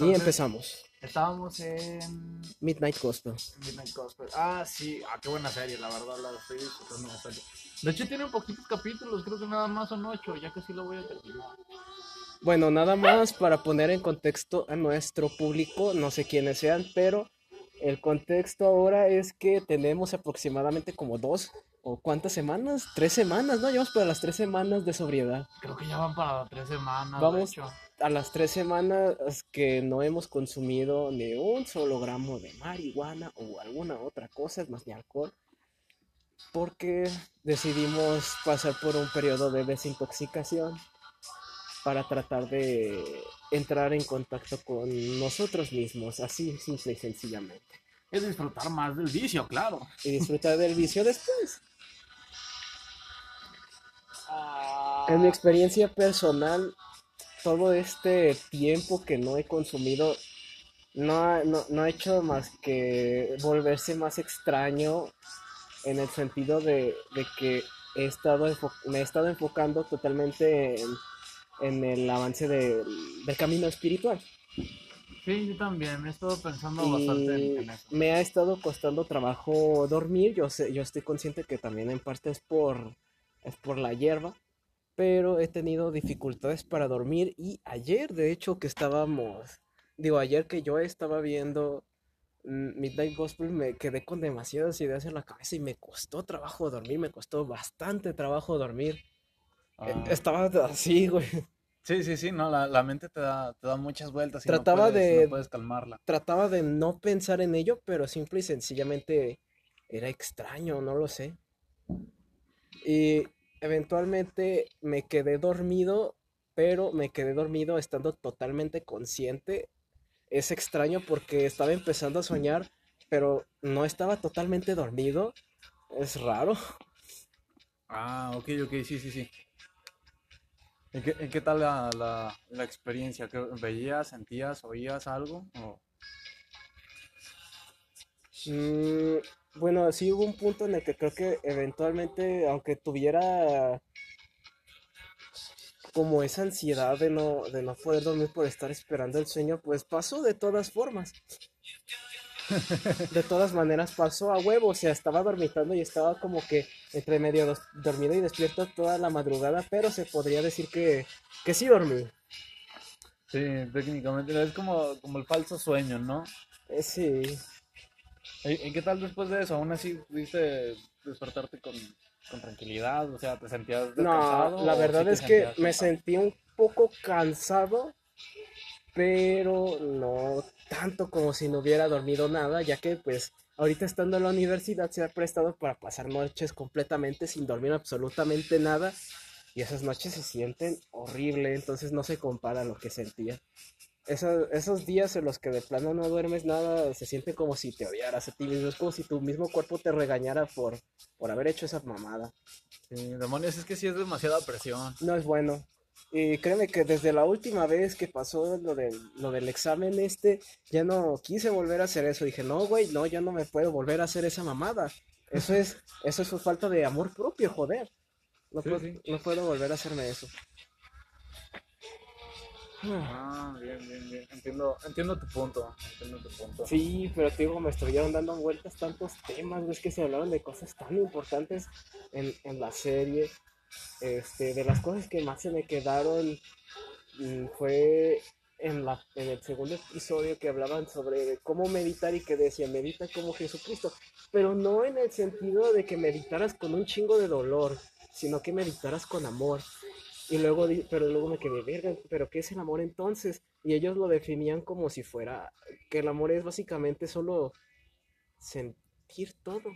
y empezamos. Estábamos en Midnight Gospel. Midnight Gospel. Ah, sí, ah, qué buena serie, la verdad, la estoy disfrutando bastante. De hecho, tiene poquitos capítulos, creo que nada más son ocho, ya que sí lo voy a terminar. Bueno, nada más para poner en contexto a nuestro público, no sé quiénes sean, pero el contexto ahora es que tenemos aproximadamente como dos o cuántas semanas, tres semanas, ¿no? Llevamos para las tres semanas de sobriedad. Creo que ya van para tres semanas. Vamos. De hecho. A las tres semanas que no hemos consumido ni un solo gramo de marihuana o alguna otra cosa, es más, ni alcohol, porque decidimos pasar por un periodo de desintoxicación para tratar de entrar en contacto con nosotros mismos, así simple y sencillamente. Es disfrutar más del vicio, claro. Y disfrutar del vicio después. En mi experiencia personal, todo este tiempo que no he consumido no ha, no, no ha hecho más que volverse más extraño en el sentido de, de que he estado me he estado enfocando totalmente en, en el avance de- del camino espiritual. Sí, yo también, he estado pensando Y bastante en, en eso. me ha estado costando trabajo dormir. Yo sé, yo estoy consciente que también en parte es por, es por la hierba, pero he tenido dificultades para dormir. Y ayer, de hecho, que estábamos, digo, ayer que yo estaba viendo Midnight Gospel, me quedé con demasiadas ideas en la cabeza y me costó trabajo dormir, me costó bastante trabajo dormir. Eh, Ah. Estaba así, güey. Sí, sí, sí, no, la, la mente te da, te da muchas vueltas y Trataba no puedes, de- no puedes calmarla. trataba de no pensar en ello, pero simple y sencillamente era extraño, no lo sé. Y eventualmente me quedé dormido, pero me quedé dormido estando totalmente consciente. Es extraño porque estaba empezando a soñar, pero no estaba totalmente dormido. Es raro. Ah, ok, ok, sí, sí, sí. ¿Y qué, y qué tal la, la, la experiencia? ¿Qué- ¿Veías, sentías, oías algo? O- Mm, bueno, sí hubo un punto en el que creo que eventualmente, aunque tuviera como esa ansiedad de no, de no poder dormir por estar esperando el sueño, pues pasó de todas formas. De todas maneras pasó a huevo, o sea, estaba dormitando y estaba como que entre medio dormido y despierto toda la madrugada, pero se podría decir que, que sí dormí. Sí, técnicamente es como, como el falso sueño, ¿no? Eh, sí. ¿Y, qué tal después de eso? ¿Aún así pudiste despertarte con, con tranquilidad? O sea, ¿te sentías descansado? No, la verdad sí es que me sentí un poco cansado, pero no tanto como si no hubiera dormido nada, ya que pues ahorita estando en la universidad se ha prestado para pasar noches completamente sin dormir absolutamente nada y esas noches se sienten horrible, entonces no se compara a lo que sentía. Esos, esos días en los que de plano no duermes nada, se siente como si te odiaras a ti mismo, es como si tu mismo cuerpo te regañara por, por haber hecho esa mamada. Sí, demonios, es que sí es demasiada presión. No es bueno. Y créeme que desde la última vez que pasó lo del, lo del examen este, ya no quise volver a hacer eso. Dije, no, güey, no, yo no me puedo volver a hacer esa mamada. Eso es, eso es falta de amor propio, joder. No, Sí, puedo, sí. no puedo volver a hacerme eso. Ah, bien, bien, bien. Entiendo, entiendo tu punto. Entiendo tu punto. Sí, pero te digo, me estuvieron dando vueltas tantos temas, ves que se hablaron de cosas tan importantes en, en la serie. Este, de las cosas que más se me quedaron mm, fue en la, en el segundo episodio que hablaban sobre cómo meditar y que decía medita como Jesucristo, pero no en el sentido de que meditaras con un chingo de dolor, sino que meditaras con amor. Y luego, pero luego me quedé, verga, pero ¿qué es el amor entonces? Y ellos lo definían como si fuera, que el amor es básicamente solo sentir todo,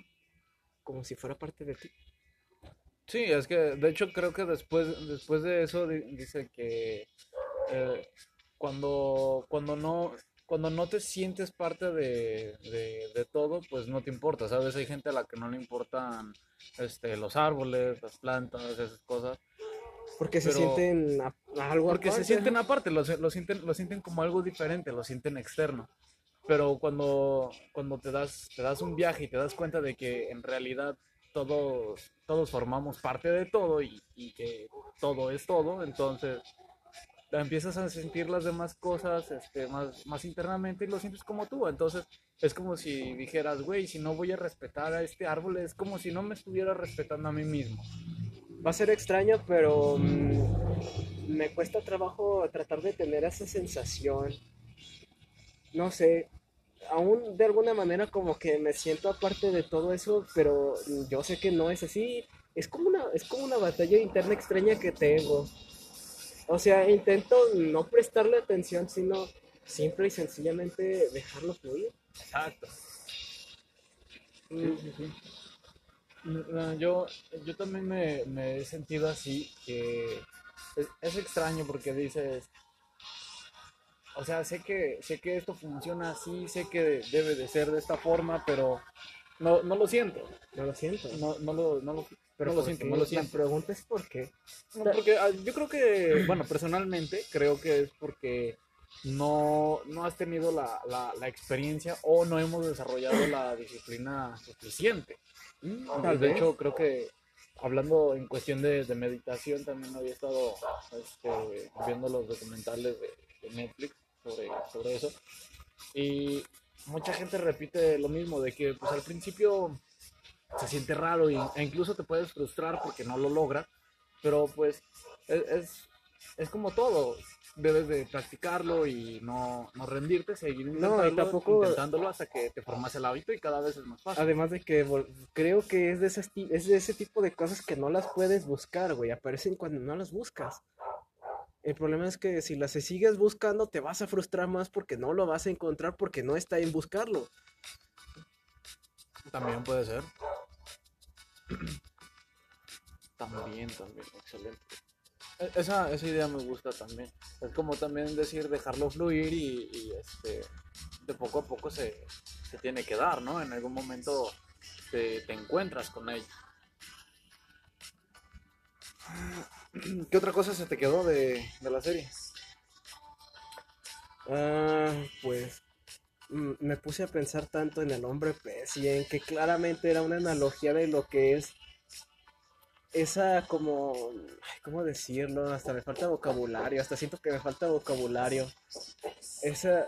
como si fuera parte de ti. Sí, es que de hecho creo que después, después de eso di- dice que eh, cuando, cuando no, cuando no te sientes parte de, de, de todo, pues no te importa, ¿sabes? Hay gente a la que no le importan este, los árboles, las plantas, esas cosas, Porque se Pero- sienten a- a algo porque se aparte, sienten ajá. aparte, lo, se- lo sienten, lo sienten como algo diferente, lo sienten externo. Pero cuando, cuando te das, te das un viaje y te das cuenta de que en realidad todos, todos formamos parte de todo y, y que todo es todo, entonces empiezas a sentir las demás cosas este, más, más internamente y lo sientes como tú. Entonces es como si dijeras, güey, si no voy a respetar a este árbol, es como si no me estuviera respetando a mí mismo. Va a ser extraño, pero mm, me cuesta trabajo tratar de tener esa sensación. No sé, aún de alguna manera como que me siento aparte de todo eso, pero yo sé que no es así. Es como una, es como una batalla interna extraña que tengo. O sea, intento no prestarle atención, sino simple y sencillamente dejarlo fluir. Exacto. Yo, yo también me, me, he sentido así, que es, es, extraño porque dices, o sea, sé que, sé que esto funciona así, sé que debe de ser de esta forma, pero no, no lo siento. No lo siento. No, no lo, no lo, pero no lo siento, no lo siento. La pregunta es por qué. porque ah, yo creo que, bueno, personalmente creo que es porque no, no has tenido la, la, la experiencia o no hemos desarrollado la disciplina suficiente. Mm, de hecho, creo que hablando en cuestión de, de meditación, también había estado este, viendo los documentales de, de Netflix sobre, sobre eso. Y mucha gente repite lo mismo, de que pues al principio se siente raro y, e incluso te puedes frustrar porque no lo logra, pero pues es, es, es como todo, debes de practicarlo y no, no rendirte, seguir intentándolo, tampoco... intentándolo hasta que te formas el hábito y cada vez es más fácil. Además de que creo que es de, ese, es de ese tipo de cosas que no las puedes buscar, güey, aparecen cuando no las buscas. El problema es que si las sigues buscando te vas a frustrar más porque no lo vas a encontrar porque no está en buscarlo. También puede ser. También, también, excelente. E, esa, esa idea me gusta también. Es como también decir dejarlo fluir y, y este de poco a poco se, se, tiene que dar, ¿no? En algún momento te, te encuentras con ello. ¿Qué otra cosa se te quedó de, de la serie? Ah, pues mm, me puse a pensar tanto en el hombre pez y en que claramente era una analogía de lo que es esa como, ¿cómo decirlo? Hasta me falta vocabulario, hasta siento que me falta vocabulario. Esa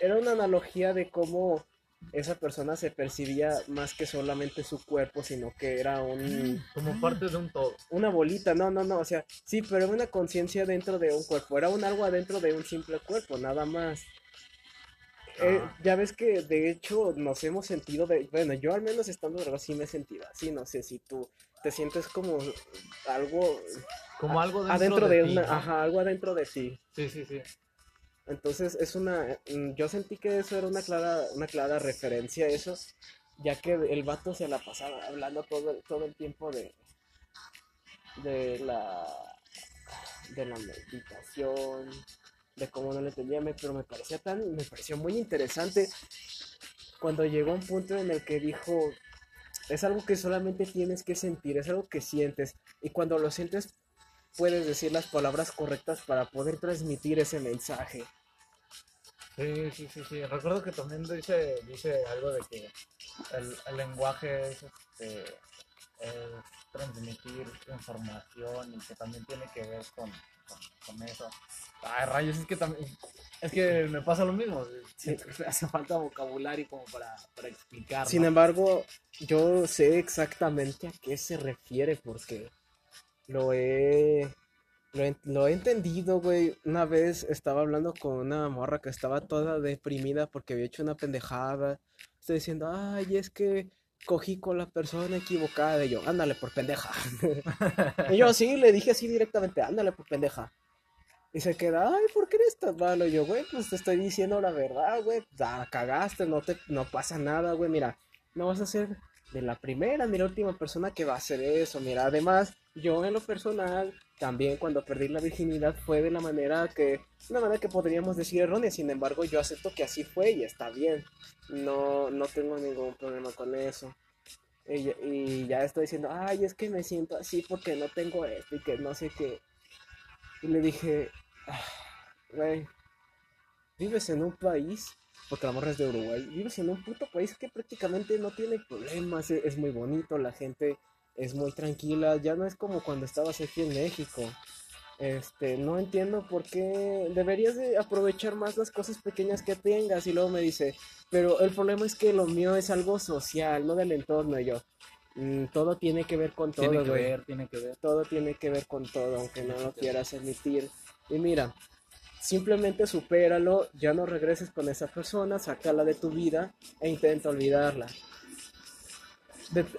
era una analogía de cómo esa persona se percibía más que solamente su cuerpo, sino que era un... Como parte de un todo. Una bolita, no, no, no, o sea, sí, pero era una conciencia dentro de un cuerpo, era un algo adentro de un simple cuerpo, nada más. Eh, ya ves que de hecho nos hemos sentido de, bueno, yo al menos estando verdad sí me he sentido así, no sé si tú te sientes como algo como algo dentro adentro de, ti, una, ajá, algo adentro de ti. Sí, sí, sí. Entonces es una, mm, yo sentí que eso era una clara, una clara referencia a eso, ya que el vato se la pasaba hablando todo, todo el tiempo de, de la, de la meditación, de cómo no le entendía, pero me parecía tan, me pareció muy interesante cuando llegó a un punto en el que dijo, es algo que solamente tienes que sentir, es algo que sientes, y cuando lo sientes puedes decir las palabras correctas para poder transmitir ese mensaje. Sí, sí, sí, sí. Recuerdo que también dice, dice algo de que el, lenguaje es, este, es transmitir información y que también tiene que ver con, con, con eso. Ay, rayos, es que también. Es que me pasa lo mismo. Sí. Hace falta vocabulario como para, para explicar. Sin embargo, yo sé exactamente a qué se refiere porque lo he lo he, lo he entendido, güey. Una vez estaba hablando con una morra que estaba toda deprimida porque había hecho una pendejada. Estoy diciendo, ay, es que cogí con la persona equivocada. Y yo, ándale por pendeja. y yo sí, le dije así directamente, ándale por pendeja. Y se queda, ay, ¿por qué eres tan malo? Y yo, güey, pues te estoy diciendo la verdad, güey. La cagaste, no, te, no pasa nada, güey. Mira, no vas a ser de la primera ni la última persona que va a hacer eso. Mira, además, yo en lo personal también cuando perdí la virginidad fue de la manera que, una manera que podríamos decir errónea, sin embargo yo acepto que así fue y está bien, no, no tengo ningún problema con eso. Y, ya estoy diciendo, ay, es que me siento así porque no tengo esto y que no sé qué. Y le dije, ah, güey, vives en un país, porque la morra es de Uruguay, vives en un puto país que prácticamente no tiene problemas, es muy bonito, la gente es muy tranquila, ya no es como cuando estabas aquí en México. este, no entiendo por qué deberías de aprovechar más las cosas pequeñas que tengas. Y luego me dice, pero el problema es que lo mío es algo social, no del entorno. Y yo, "Mm, todo tiene que ver con todo, Tiene que güey. ver, tiene que ver. Todo tiene que ver con todo, aunque no lo quieras admitir. Y mira, simplemente supéralo, ya no regreses con esa persona, sácala de tu vida e intenta olvidarla.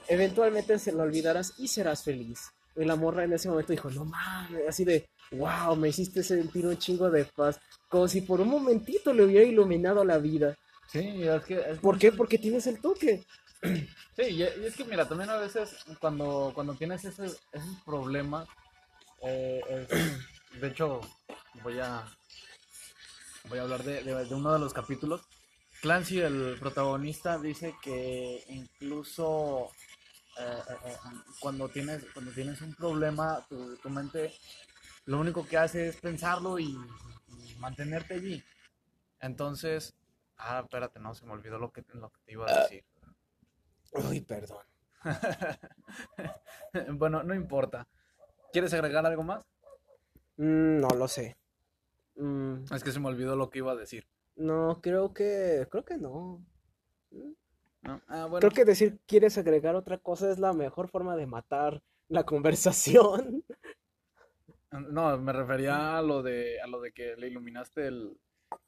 Eventualmente se la olvidarás y serás feliz. Y la morra en ese momento dijo, no mames, así de, wow, me hiciste sentir un chingo de paz. Como si por un momentito le hubiera iluminado la vida. Sí, es que... es- ¿Por qué? Porque tienes el toque. Sí, y, y es que mira, también a veces cuando, cuando tienes ese, esos problemas, eh, es- de hecho, voy a, voy a hablar de, de- de uno de los capítulos. Clancy, el protagonista, dice que incluso eh, eh, eh, cuando, tienes, cuando tienes un problema, tu, tu mente lo único que hace es pensarlo y, y mantenerte allí. Entonces, ah, espérate, no, se me olvidó lo que, lo que te iba a decir. Uy, perdón. bueno, no importa. ¿Quieres agregar algo más? Mm, no lo sé. Mm, Es que se me olvidó lo que iba a decir. No, creo que, creo que no. ¿no? Ah, bueno. Creo que decir quieres agregar otra cosa es la mejor forma de matar la conversación. No, me refería a lo de, a lo de que le iluminaste el,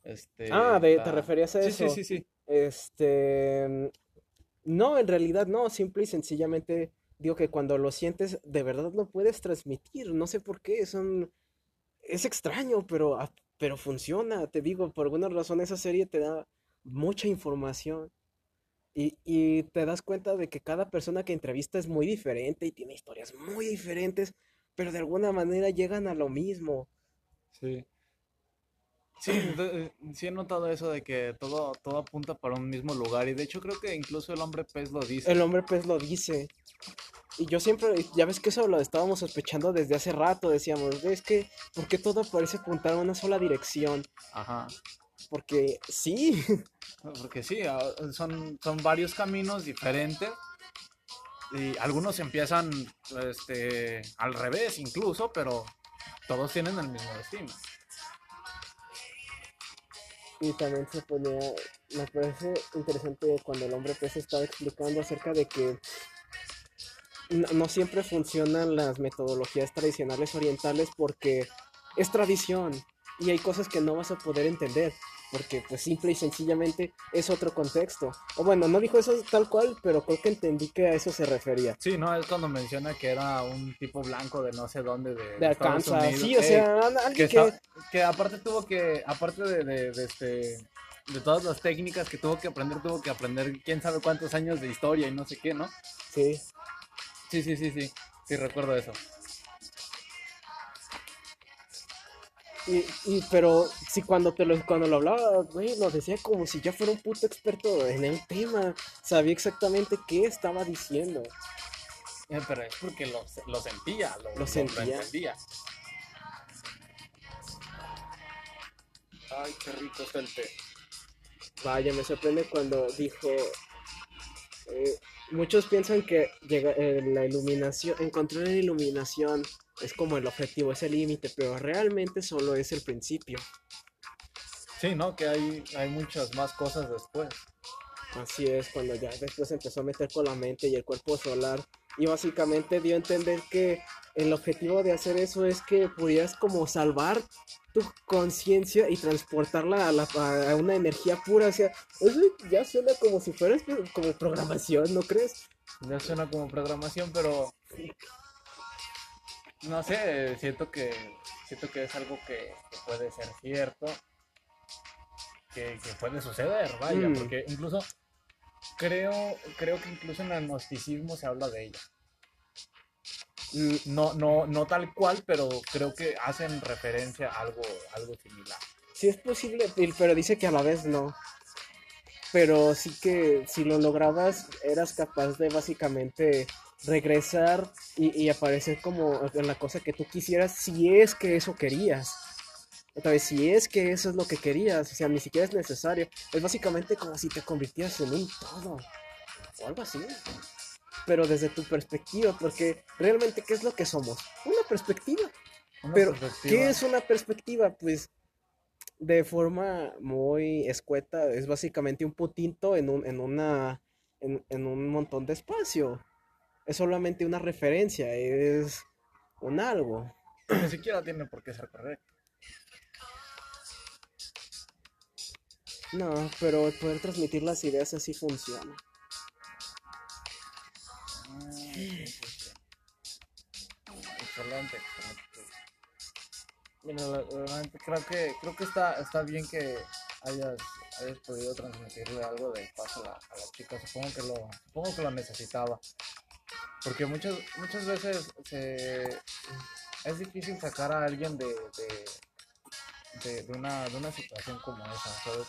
este, Ah, de, la- ¿te referías a Sí, eso? sí, sí, sí. Este, no, en realidad no, simple y sencillamente digo que cuando lo sientes de verdad lo puedes transmitir, no sé por qué, son, es extraño, pero, ah, pero funciona, te digo, por alguna razón esa serie te da mucha información y, y te das cuenta de que cada persona que entrevista es muy diferente y tiene historias muy diferentes, pero de alguna manera llegan a lo mismo. Sí. Sí, de- sí he notado eso de que todo, todo apunta para un mismo lugar y de hecho creo que incluso el hombre pez lo dice. El hombre pez lo dice. Y yo siempre, ya ves que eso lo estábamos sospechando desde hace rato, decíamos, es que, ¿por qué todo parece apuntar a una sola dirección? Ajá. Porque sí, Porque sí, ah, son, son varios caminos diferentes y algunos empiezan este, al revés incluso, pero todos tienen el mismo destino. y también se ponía, me parece interesante cuando el hombre pez estaba explicando acerca de que no, no siempre funcionan las metodologías tradicionales orientales porque es tradición y hay cosas que no vas a poder entender porque pues simple y sencillamente es otro contexto. O bueno, no dijo eso tal cual, pero creo que entendí que a eso se refería. Sí, no, es cuando menciona que era un tipo blanco de no sé dónde, de, De Estados Unidos. sí, o Ey, sea, que, alguien que... está- que aparte tuvo que, aparte de, de, de este, de todas las técnicas que tuvo que aprender, tuvo que aprender quién sabe cuántos años de historia y no sé qué, ¿no? Sí, Sí, sí, sí, sí, sí, recuerdo eso. y, y pero sí, cuando te lo, cuando lo hablaba, güey, lo decía como si ya fuera un puto experto en el tema. Sabía exactamente qué estaba diciendo. Eh, pero es porque lo, lo sentía, lo, Lo sentía. entendía. Ay, qué rico está el té. Vaya, me sorprende cuando dijo... eh, muchos piensan que llega, eh, la iluminación, encontrar la iluminación es como el objetivo, es el límite, pero realmente solo es el principio. Sí, ¿no? Que hay, hay muchas más cosas después. Así es, cuando ya después empezó a meter con la mente y el cuerpo solar y básicamente dio a entender que el objetivo de hacer eso es que pudieras como salvar tu conciencia y transportarla a, la- a una energía pura, o sea, eso ya suena como si fuera como programación, ¿no crees? Ya suena como programación, pero no sé, siento que siento que es algo que, que puede ser cierto, que, que puede suceder, vaya, Mm. porque incluso creo creo que incluso en el gnosticismo se habla de ella. No no no tal cual, pero creo que hacen referencia a algo algo similar. Sí es posible, pero dice que a la vez no. Pero sí que si lo lograbas, eras capaz de básicamente regresar y, y aparecer como en la cosa que tú quisieras, si es que eso querías. Otra vez, si es que eso es lo que querías, o sea, ni siquiera es necesario. Es básicamente como si te convirtieras en un todo, o algo así. Pero desde tu perspectiva, porque realmente, ¿qué es lo que somos? Una perspectiva. Pero, ¿qué es una perspectiva? Pues, de forma muy escueta, es básicamente un puntito en un, en una, en, en un montón de espacio. Es solamente una referencia, es un algo. Ni siquiera tiene por qué ser correcto. No, pero el poder transmitir las ideas así funciona. Excelente, realmente creo que creo que está está bien que hayas, hayas podido transmitirle algo de paz a la, a chica. Supongo que lo supongo que lo necesitaba. Porque muchas muchas veces se, es difícil sacar a alguien de, de, de, de una, de una situación como esa, ¿sabes?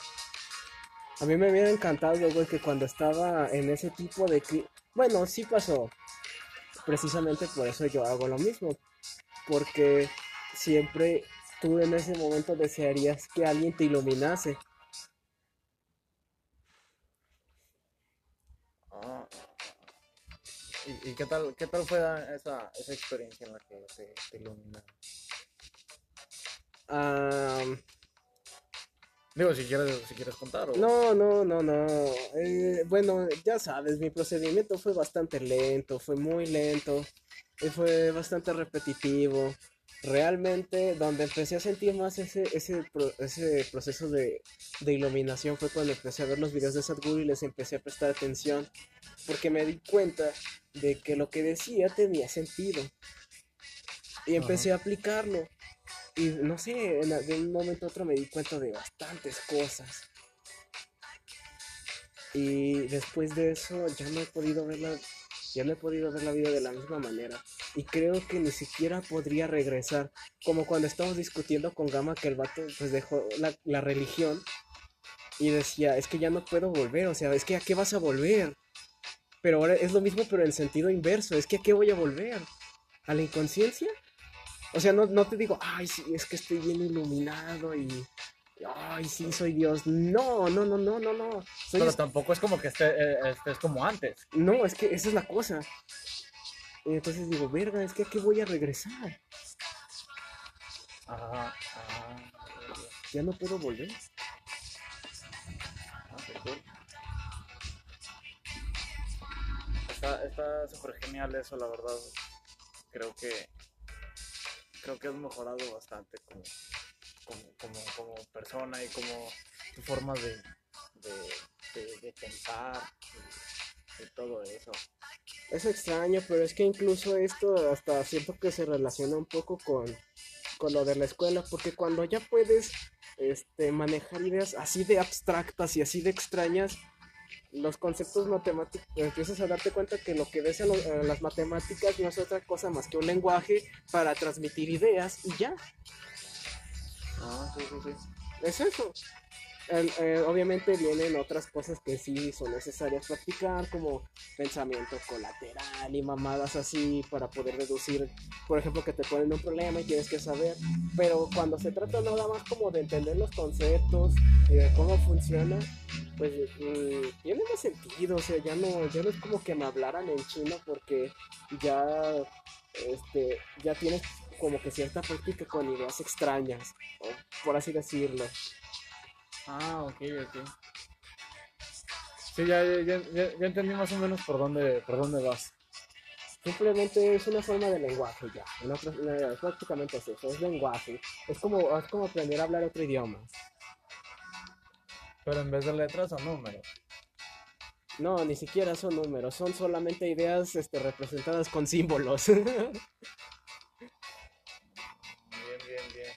A mí me hubiera encantado, güey, que cuando estaba en ese tipo de... Bueno, sí pasó. Precisamente por eso yo hago lo mismo. Porque siempre tú en ese momento desearías que alguien te iluminase. Ah, ¿Y, y qué tal, qué tal fue esa, esa experiencia en la que te, te iluminaron? Ah, Digo, si quieres, si quieres contar o... no, no, no, no. Eh, bueno, ya sabes, mi procedimiento fue bastante lento, fue muy lento, y fue bastante repetitivo. Realmente, donde empecé a sentir más ese, ese, pro- ese proceso de, de iluminación fue cuando empecé a ver los videos de Sadhguru y les empecé a prestar atención, porque me di cuenta de que lo que decía tenía sentido. Y empecé a aplicarlo. Y no sé, de un momento a otro me di cuenta de bastantes cosas. Y después de eso ya no he podido ver la, ya no he podido ver la vida de la misma manera. Y creo que ni siquiera podría regresar. Como cuando estábamos discutiendo con Gama que el vato pues dejó la, la religión. Y decía, es que ya no puedo volver. O sea, es que a qué vas a volver. Pero ahora es lo mismo pero en sentido inverso. Es que a qué voy a volver. ¿A la inconsciencia? O sea, no, no te digo, ay, sí, es que estoy bien iluminado y... Ay, sí, soy Dios. No, no, no, no, no, no. Soy Pero es- tampoco es como que esté, eh, estés como antes. No, es que esa es la cosa. Entonces digo, verga, es que a qué voy a regresar. Ajá, ajá. Ya no puedo volver. Ah. Está, está súper genial eso, la verdad. Creo que creo que has mejorado bastante como, como, como, persona y como tu forma de- de pensar y, y todo eso. Es extraño, pero es que incluso esto hasta siento que se relaciona un poco con, con lo de la escuela, porque cuando ya puedes este, manejar ideas así de abstractas y así de extrañas, los conceptos matemáticos, empiezas a darte cuenta que lo que ves en, lo- en las matemáticas no es otra cosa más que un lenguaje para transmitir ideas y ya, Ah, sí, sí, sí. es eso. Eh, obviamente vienen otras cosas que sí son necesarias practicar, como pensamiento colateral y mamadas así para poder reducir, por ejemplo, que te ponen un problema y tienes que saber. Pero cuando se trata nada más como de entender los conceptos y de cómo funciona, pues mm, tiene más sentido. O sea, ya no, ya no es como que me hablaran en chino porque ya, este, ya tienes como que cierta práctica con ideas extrañas, o por así decirlo. Ah, ok, ok. Sí, ya, ya, ya, entendí más o menos por dónde, por dónde vas. Simplemente es una forma de lenguaje ya. En prácticamente es eso, es lenguaje. Es como, es como aprender a hablar otro idioma. Pero en vez de letras son números. No, ni siquiera son números, son solamente ideas este, representadas con símbolos. Bien, bien, bien.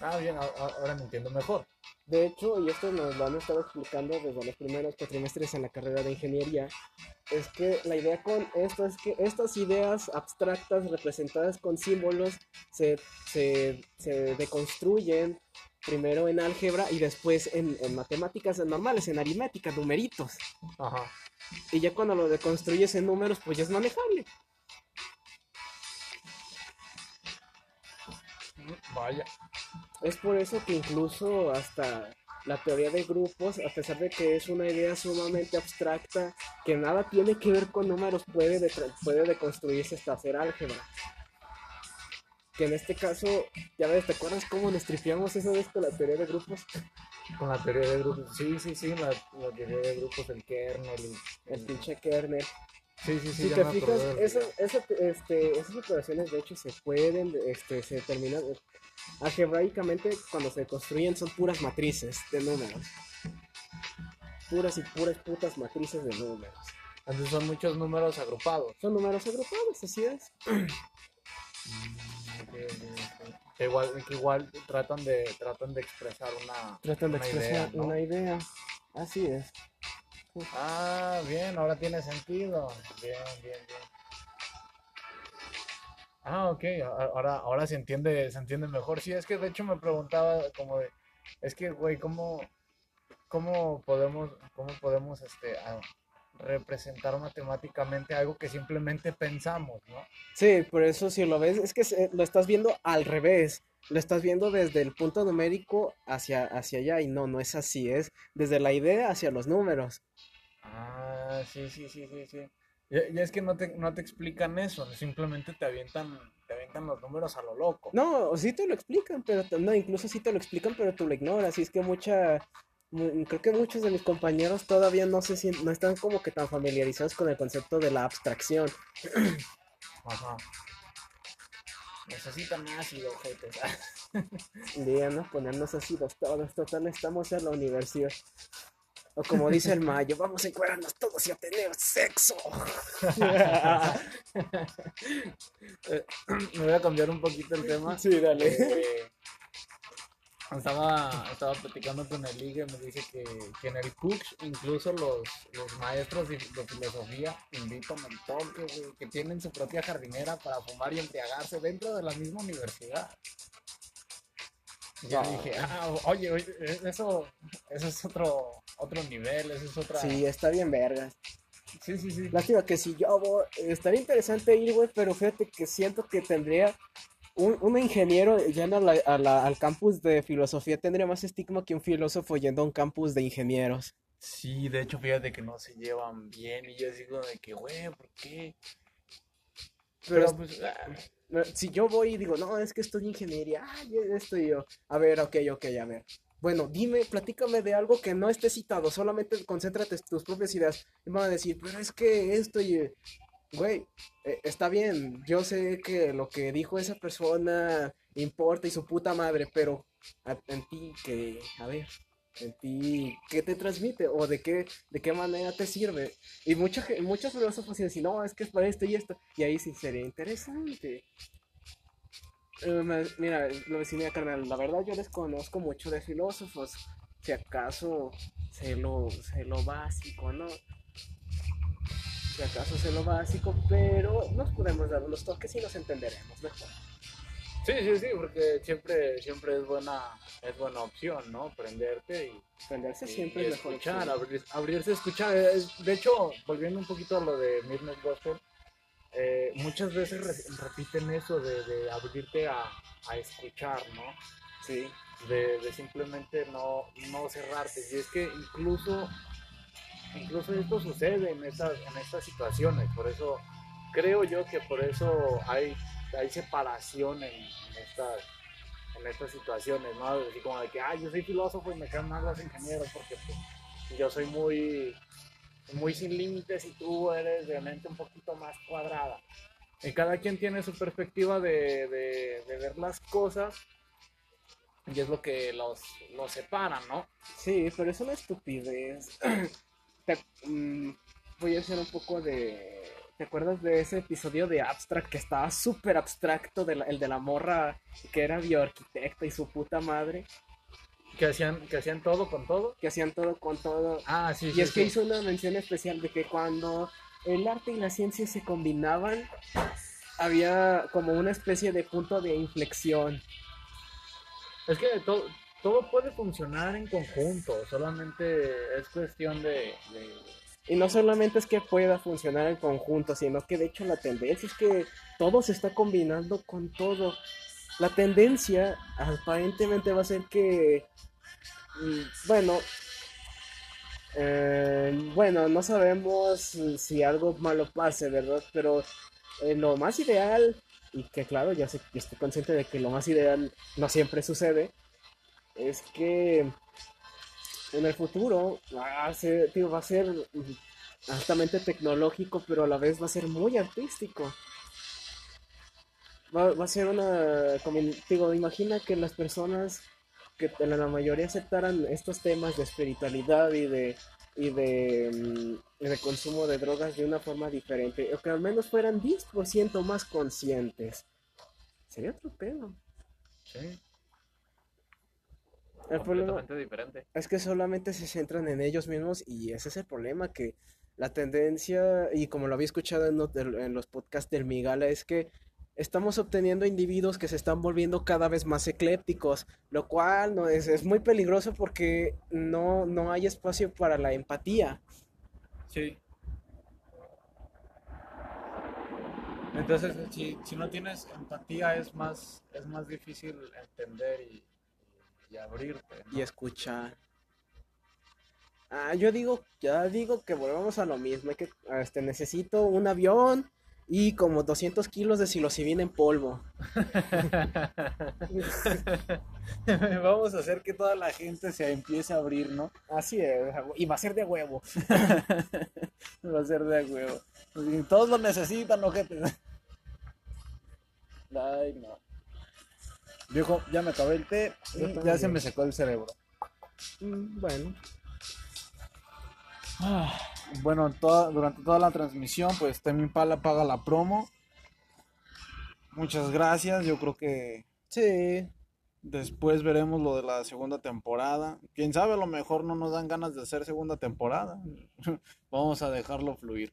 Ah, bien, ahora me entiendo mejor. De hecho, y esto nos lo han estado explicando desde los primeros cuatrimestres en la carrera de ingeniería, es que la idea con esto es que estas ideas abstractas representadas con símbolos se, se, se deconstruyen primero en álgebra y después en, en matemáticas normales, en aritmética, numeritos. Ajá. Y ya cuando lo deconstruyes en números, pues ya es manejable. Vaya. Es por eso que incluso hasta la teoría de grupos, a pesar de que es una idea sumamente abstracta, que nada tiene que ver con números, puede, de- puede deconstruirse hasta hacer álgebra. que en este caso, ya ves, ¿te acuerdas cómo nos tripeamos esa vez con la teoría de grupos? Con la teoría de grupos, sí, sí, sí, la, la teoría de grupos, el kernel, el, el pinche kernel. Sí, sí, sí. Si te fijas, eso, eso, este, esas operaciones de hecho se pueden, este, se terminan, algebraicamente cuando se construyen son puras matrices de números. Puras y puras putas matrices de números. Entonces son muchos números agrupados. Son números agrupados, así es. Que igual, que igual tratan de tratan de expresar una tratan de una expresar idea, ¿no? una idea. Así es. Ah, bien, ahora tiene sentido. Bien, bien, bien. Ah, ok, ahora, ahora se entiende, se entiende mejor. Sí, es que de hecho me preguntaba como de, es que, güey, ¿cómo, cómo podemos, cómo podemos, este, representar matemáticamente algo que simplemente pensamos, ¿no? Sí, por eso si lo ves, es que se- lo estás viendo al revés. Lo estás viendo desde el punto numérico hacia, hacia allá y no, no es así, es desde la idea hacia los números. Ah, sí, sí, sí, sí, sí. Y, es que no te, no te explican eso, simplemente te avientan, te avientan los números a lo loco. No, sí te lo explican, pero no, incluso sí te lo explican, pero tú lo ignoras. Y es que mucha, mu- creo que muchos de mis compañeros todavía no se sien- no están como que tan familiarizados con el concepto de la abstracción. Ajá. Necesitan ácido. Digan, ¿no? Ponernos los todos, total, estamos en la universidad. O como dice el mayo, vamos a encuadrarnos todos y a tener sexo. Me voy a cambiar un poquito el tema. Sí, dale. Eh, estaba, estaba platicando con el Liga y me dice que, que en el Cooks incluso los, los maestros de, de filosofía invitan al toque, güey, que tienen su propia jardinera para fumar y embriagarse dentro de la misma universidad. Y yo No. dije, ah, oye, oye, eso, eso es otro, otro nivel, eso es otra... Sí, está bien vergas. sí, sí. sí. Lástima que si yo voy, estaría interesante ir, güey, pero fíjate que siento que tendría un, un ingeniero yendo a la- a la- al campus de filosofía tendría más estigma que un filósofo yendo a un campus de ingenieros. Sí, de hecho, fíjate que no se llevan bien y yo digo de que, güey, ¿por qué? Pero, Pero pues, ah, eh, si yo voy y digo, no, es que estoy ingeniería, ay, esto y yo. A ver, ok, ok, a ver. Bueno, dime, platícame de algo que no esté citado, solamente concéntrate en tus propias ideas. Y me van a decir, pero es que esto y... Güey, eh, está bien, yo sé que lo que dijo esa persona importa y su puta madre, pero a- en ti, que, a ver, en ti, ¿qué te transmite? ¿O de qué, de qué manera te sirve? Y mucha, muchos filósofos dicen, no, es que es para esto y esto, y ahí sí sería interesante. Eh, mira, lo decía carnal, la verdad yo desconozco mucho de filósofos, si acaso sé lo, sé lo básico, ¿no? Si acaso sé lo básico, pero nos podemos dar unos toques y nos entenderemos mejor. Sí, sí, sí, porque siempre, siempre es buena, es buena opción, ¿no? Prenderte y, Entenderse y- siempre y es mejor. escuchar, abrir- abrirse a escuchar. Es- De hecho, volviendo un poquito a lo de Midnight Gospel, eh, muchas veces re- repiten eso de, de abrirte a, a escuchar, ¿no? Sí. de, de simplemente no, no cerrarte. Y es que incluso, incluso esto sucede en estas, en estas situaciones. Por eso creo yo que por eso hay, hay separación en, estas, en estas situaciones, ¿no? Así como de que, ah, yo soy filósofo y me caen mal los ingenieros porque pues, yo soy muy, muy sin límites y tú eres de mente un poquito más cuadrada. Y cada quien tiene su perspectiva de, de- ver las cosas y es lo que los, los separa, ¿no? Sí, pero es una estupidez. Mm, voy a hacer un poco de... ¿Te acuerdas de ese episodio de Abstract que estaba súper abstracto, de la- el de la morra que era bioarquitecta y su puta madre? Que hacían, que hacían todo con todo. Que hacían todo con todo. Ah, sí, Y sí, es que hizo una mención especial de que cuando el arte y la ciencia se combinaban, había como una especie de punto de inflexión. Es que todo, todo puede funcionar en conjunto, solamente es cuestión de... de- Y no solamente es que pueda funcionar en conjunto, sino que de hecho la tendencia es que todo se está combinando con todo. La tendencia aparentemente va a ser que, mm, bueno, eh, bueno, no sabemos si algo malo pase, ¿verdad? Pero eh, lo más ideal y que claro, ya, estoy consciente de que lo más ideal no siempre sucede, es que en el futuro va a ser, tío, va a ser altamente tecnológico, pero a la vez va a ser muy artístico. Va, va a ser una, como digo, imagina que las personas que la mayoría aceptaran estos temas de espiritualidad y de y de, mm, de consumo de drogas de una forma diferente, o que al menos fueran 10% más conscientes. Sería otro pedo. Sí. El problema diferente. es que solamente se centran en ellos mismos y ese es el problema, que la tendencia, y como lo había escuchado en los, en los podcasts del Migala, es que estamos obteniendo individuos que se están volviendo cada vez más eclépticos, lo cual no es, es muy peligroso porque no, no hay espacio para la empatía. Sí. Entonces, si, no tienes empatía es más, es más difícil entender y, y abrirte. Y escuchar. Ah, yo digo, ya digo que volvamos a lo mismo, que este, necesito un avión, y como 200 kilos de psilocibina en polvo. Vamos a hacer que toda la gente se empiece a abrir, ¿no? Así es, y va a ser de huevo. va a ser de huevo. Todos lo necesitan, ¿no, gente? Ay, no. Viejo, ya me acabé el té y ya se me secó el cerebro. Mm, bueno. Ah bueno, toda, durante toda la transmisión, pues Temi Pala paga la promo. Muchas gracias, yo creo que sí. Después veremos lo de la segunda temporada. Quién sabe, a lo mejor no nos dan ganas de hacer segunda temporada. Vamos a dejarlo fluir.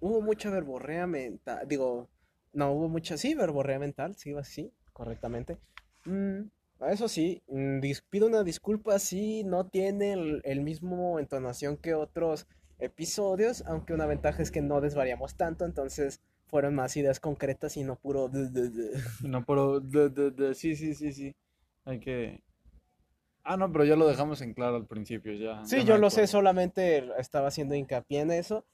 Hubo mucha verborrea mental. Digo, no hubo mucha, sí, verborrea mental, sí, sí, correctamente. Mm, eso sí, mm, pido una disculpa si no tiene el, el mismo entonación que otros episodios, aunque una ventaja es que no desvariamos tanto, entonces fueron más ideas concretas y no puro... No puro... Sí, sí, sí, sí. Hay que... Ah, no, pero ya lo dejamos en claro al principio, ya. Sí, yo lo sé, solamente estaba haciendo hincapié en eso.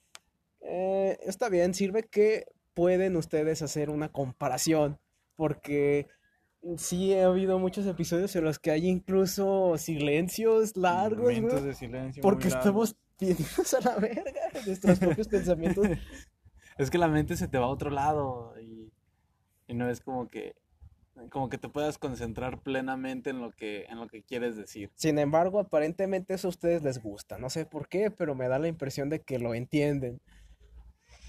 Eh, está bien, sirve que pueden ustedes hacer una comparación, porque sí ha habido muchos episodios en los que hay incluso silencios largos. de silencio. Porque estamos tienes a la verga nuestros propios pensamientos. Es que la mente se te va a otro lado y, no es como que como que te puedas concentrar plenamente en lo que en lo que quieres decir. Sin embargo, aparentemente eso a ustedes les gusta. No sé por qué, pero me da la impresión de que lo entienden.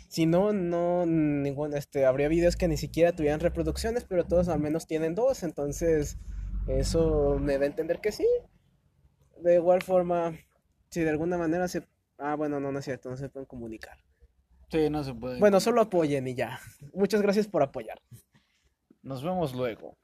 Si no, no, ningún, este, habría videos que ni siquiera tuvieran reproducciones, pero todos al menos tienen dos, entonces eso me da a entender que sí. De igual forma, si de alguna manera se... Ah, bueno, no, no es cierto, no se pueden comunicar. Sí, no se puede. Bueno, solo apoyen y ya. Muchas gracias por apoyar. Nos vemos luego.